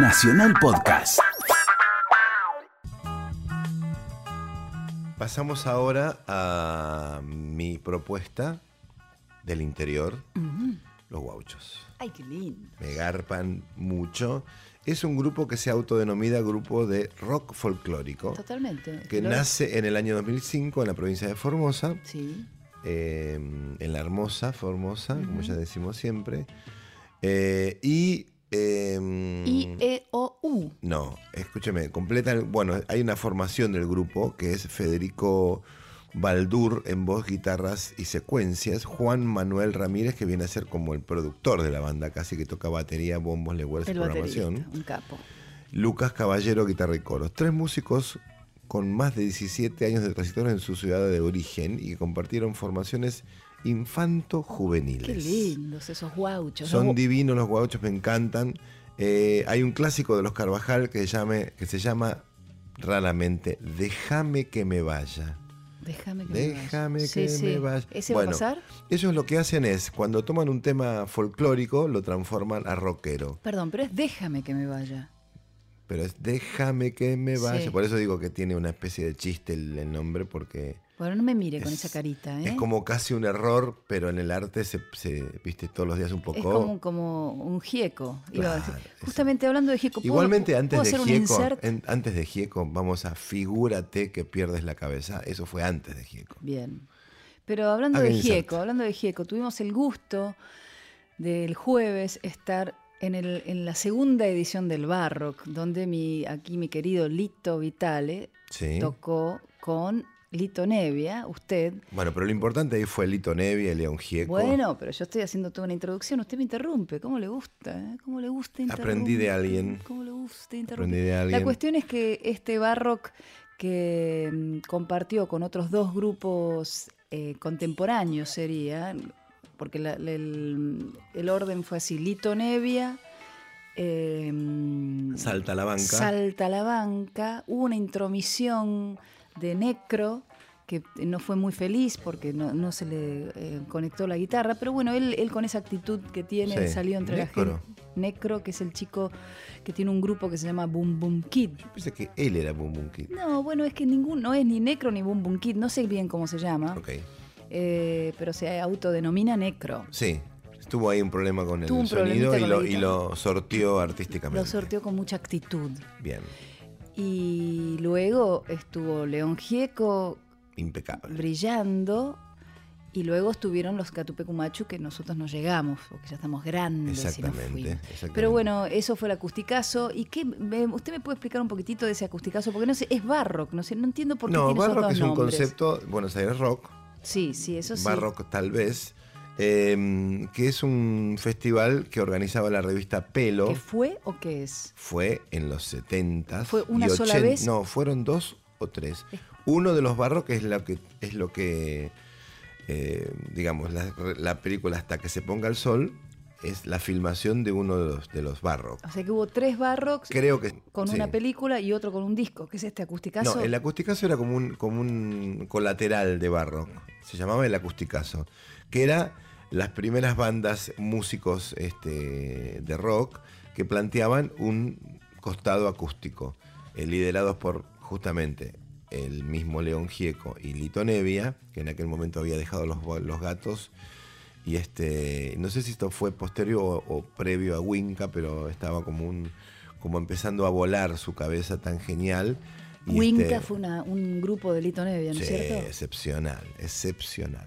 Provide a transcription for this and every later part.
Nacional Podcast. Pasamos ahora a mi propuesta del interior, los guauchos. Ay, qué lindo. Me garpan mucho. Es un grupo que se autodenomina grupo de rock folclórico, Totalmente. que Lo- nace en el año 2005 en la provincia de Formosa, Sí. eh, en la hermosa Formosa, como ya decimos siempre. Eh, y... eh, I-E-O-U. No, escúcheme, completa. Bueno, hay una formación del grupo que es Federico Baldur en voz, guitarras y secuencias. Juan Manuel Ramírez, que viene a ser como el productor de la banda, casi que toca batería, bombos, legüeras y programación. un capo. Lucas Caballero, guitarra y coros. Tres músicos con más de 17 años de trayectoria en su ciudad de origen y que compartieron formaciones infanto-juveniles. Qué lindos esos guauchos. Son ¿no? divinos los guauchos, me encantan. Eh, hay un clásico de los Carvajal que se, llame, que se llama raramente Déjame que me vaya. Déjame que me Déjame vaya. que Sí, me sí. vaya. ¿Ese va a pasar? Ellos lo que hacen es, cuando toman un tema folclórico, lo transforman a rockero. Perdón, pero es déjame que me vaya. Pero es Déjame que me vaya. Sí. Por eso digo que tiene una especie de chiste el, el nombre, porque Bueno, no me mire con Es- esa carita, ¿eh? es como casi un error, pero en el arte se, se- viste todos los días un poco. Es como, como un gieco. es- Justamente hablando de gieco, ¿puedo- Igualmente antes ¿puedo de Gieco, en- antes de Gieco, vamos a figúrate que pierdes la cabeza. Eso fue antes de Gieco. Bien. Pero hablando Haga de insert. Gieco, hablando de Gieco, tuvimos el gusto del jueves estar en, el, en la segunda edición del Barrock, donde mi, aquí mi querido Lito Vitale Sí. tocó con Lito Nevia, usted. Bueno, pero lo importante ahí fue Lito Nevia, León Gieco. Bueno, pero yo estoy haciendo toda una introducción, usted me interrumpe, ¿cómo le gusta? eh? ¿Cómo le gusta Aprendí de interrumpir? alguien. ¿Cómo le gusta interrumpir? Aprendí de alguien. La cuestión es que este Barrock que mm, compartió con otros dos grupos eh, contemporáneos sería, porque la- la- el, el orden fue así, Lito Nevia, eh, Salta la banca. Salta la banca, hubo una intromisión de Necro que no fue muy feliz porque no, no se le eh, conectó la guitarra, pero bueno, él, él con esa actitud que tiene Sí. salió entre Necro. la gente. Necro, que es el chico que tiene un grupo que se llama Boom Boom Kid. Yo pensé que él era Boom Boom Kid. No, bueno, es que ninguno, no es ni Necro ni Boom Boom Kid, no sé bien cómo se llama, Ok. eh, pero se autodenomina Necro. Sí. Estuvo ahí un problema con el Tuvo sonido y con lo, y lo sortió artísticamente. Lo sorteó con mucha actitud. Bien. Y luego estuvo León Gieco Impecable. brillando. Y luego estuvieron los Catupecumachu que nosotros no llegamos, porque ya estamos grandes. y no Exactamente, fuimos. exactamente. Pero bueno, eso fue el acusticazo. ¿Y qué? me- ¿Usted me puede explicar un poquitito de ese acusticazo? Porque no sé, es barrock, no sé, no entiendo por qué No, tiene esos dos es un concepto, Buenos Aires Rock, Sí, sí, eso sí. Barrock tal vez, eh, que es un festival que organizaba la revista Pelo. ¿Qué fue o qué es? Fue en los 70 ¿Fue una sola vez? No, fueron dos o tres. Uno de los barros que es lo que es lo que eh, digamos la, la película hasta que se ponga el sol es la filmación de uno de los de los barrock. O sea que hubo tres barrocks Creo que con sí. una película y otro con un disco, que es este acusticazo. No, el acusticazo era como un, como un colateral de barrock. Se llamaba el acusticazo. Que era las primeras bandas músicos este, de rock que planteaban un costado acústico, eh, liderados por justamente el mismo León Gieco y Lito Nevia, que en aquel momento había dejado los, los gatos. Y este, no sé si esto fue posterior o, o previo a Winca, pero estaba como un como empezando a volar su cabeza tan genial. Y Winca este- fue una- un grupo de Lito Nevia, ¿no es Sí, cierto? excepcional, excepcional.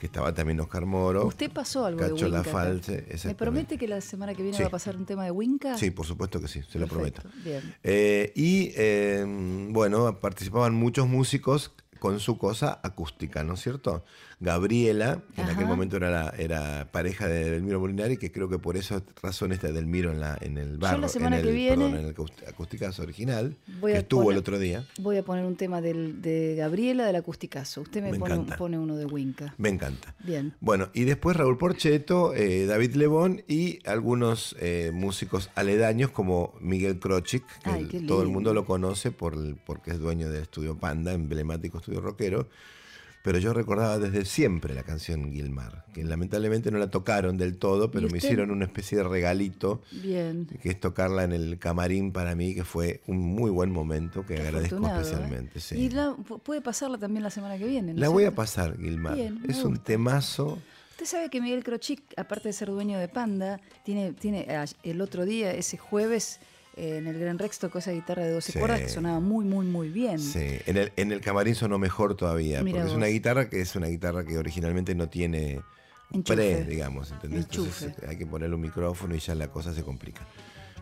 Que estaba también Oscar Moro. Usted pasó algo de Cacho Winca. Lafalce, ¿Me promete que la semana que viene Sí. va a pasar un tema de Winca? Sí, por supuesto que sí, se lo prometo. Bien. Eh, y eh, bueno, participaban muchos músicos con su cosa acústica, ¿no es cierto? Gabriela, que en aquel momento era, la- era pareja de Delmiro Molinari, que creo que por eso razón está Delmiro en, la, en el barro, la semana en que el, viene perdón, en el acúst- acústicazo original, Voy que estuvo poner- el otro día. Voy a poner un tema del, de Gabriela del acusticazo. Usted me, Me pone, uno de Winca. Me encanta. Bien. Bueno, y después Raúl Porcheto, eh, David Lebón y algunos eh, músicos aledaños como Miguel Krochik, que Ay, el- qué todo el mundo lo conoce por porque es dueño del estudio Panda, emblemático estudio rockero. pero yo recordaba desde siempre la canción Gilmar, que lamentablemente no la tocaron del todo, pero me hicieron una especie de regalito, Bien. que es tocarla en el camarín para mí, que fue un muy buen momento que agradezco ¿eh? especialmente. sí. Y la- pu- puede pasarla también la semana que viene. ¿no La voy a pasar, Gilmar. Bien, es un temazo. Usted sabe que Miguel Crochic, aparte de ser dueño de Panda, tiene, tiene ah, el otro día, ese jueves, en el Gran Rex tocó esa guitarra de 12 Sí. cuerdas que sonaba muy, muy, muy bien. Sí, en el, en el camarín sonó mejor todavía, porque es una guitarra que es una guitarra que originalmente no tiene Enchufe. pre, digamos, ¿entendés? Entonces hay que ponerle un micrófono y ya la cosa se complica.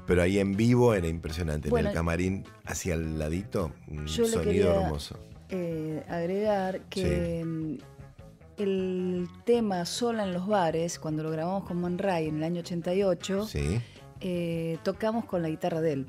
Pero ahí en vivo era impresionante. en el camarín, hacia el ladito, un Yo le sonido quería hermoso. eh, agregar que mm, el tema Sola en los bares, cuando lo grabamos con Man Ray en el año 88, Sí. Eh, tocamos con la guitarra de él.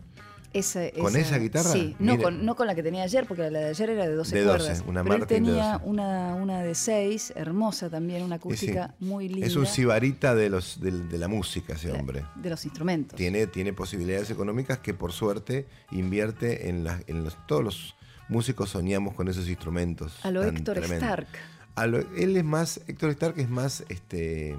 Esa, ¿Con esa guitarra? Sí, no con, no con la que tenía ayer, porque la de ayer era de 12 De 12, cuerdas. una pero él de tenía 12. una, una de 6, hermosa también, una sí, acústica muy linda. Es un sibarita de, los, de, la música ese hombre. de los instrumentos. Tiene, tiene posibilidades económicas que por suerte invierte en, las en los, todos los músicos soñamos con esos instrumentos. A lo Héctor tremendos. Stark. A lo- él es más, Héctor Stark es más, este,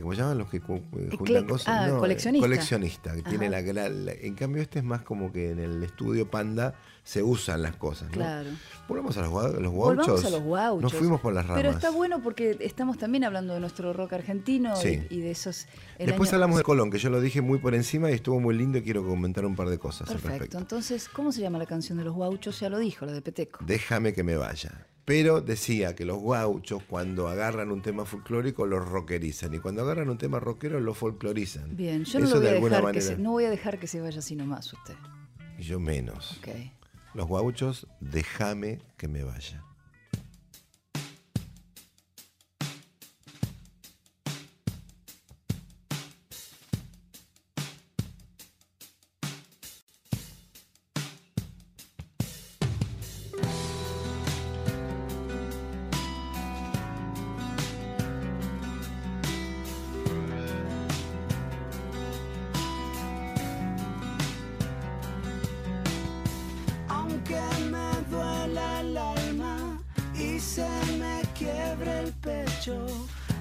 ¿cómo se llaman los que cu- eh, juntan cosas? ah, No, eh, coleccionista. coleccionista, que tiene la, gran- En cambio este es más como que en el estudio Panda se usan las cosas, ¿no? Claro. Volvamos a los, los Volvamos guauchos. a los guauchos. Nos fuimos por las ramas. Pero está bueno porque estamos también hablando de nuestro rock argentino Sí. y, y de esos. Después año- hablamos de Colón, que yo lo dije muy por encima y estuvo muy lindo y quiero comentar un par de cosas al Perfecto. respecto. Entonces, ¿cómo se llama la canción de los guauchos? Ya lo dijo, la de Peteco. Déjame que me vaya. Pero decía que los gauchos cuando agarran un tema folclórico los rockerizan y cuando agarran un tema rockero lo folclorizan. Bien, yo no, Eso lo voy de a dejar que manera. se, no voy a dejar que se vaya así nomás usted. Y yo menos. Ok. Los gauchos, déjame que me vaya.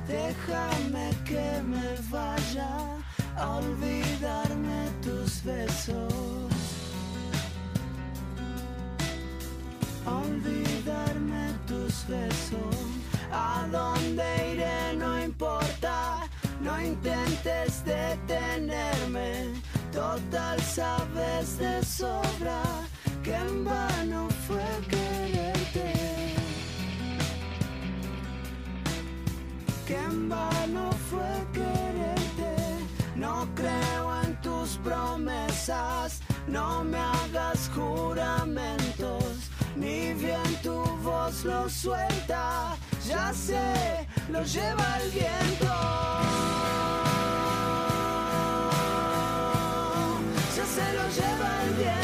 Déjame que me vaya a olvidarme tus besos. Olvidarme tus besos. A dónde iré no importa, no intentes detenerme. Total sabes de sobra que en vano fue quererte. En vano fue quererte. No creo en tus promesas, no me hagas juramentos, ni bien tu voz lo suelta. Ya sé, lo lleva el viento. Ya se lo lleva el viento.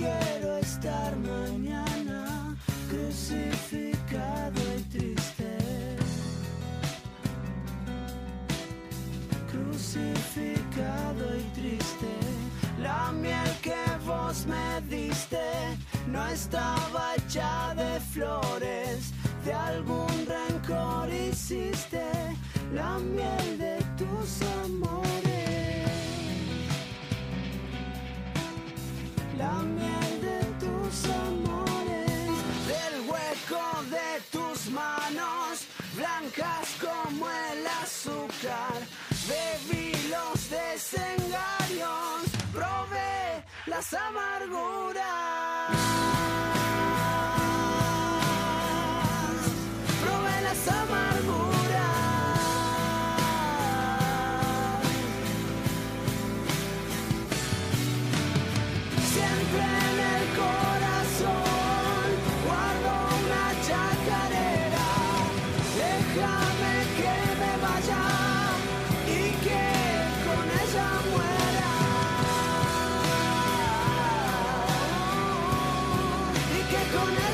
Quiero estar mañana crucificado y triste. Crucificado y triste. La miel que vos me diste no estaba hecha de flores. De algún rencor hiciste la miel de tus amores. la miel de tus amores, del hueco de tus manos, blancas como el azúcar, bebí los desengaños, probé las amarguras. gonna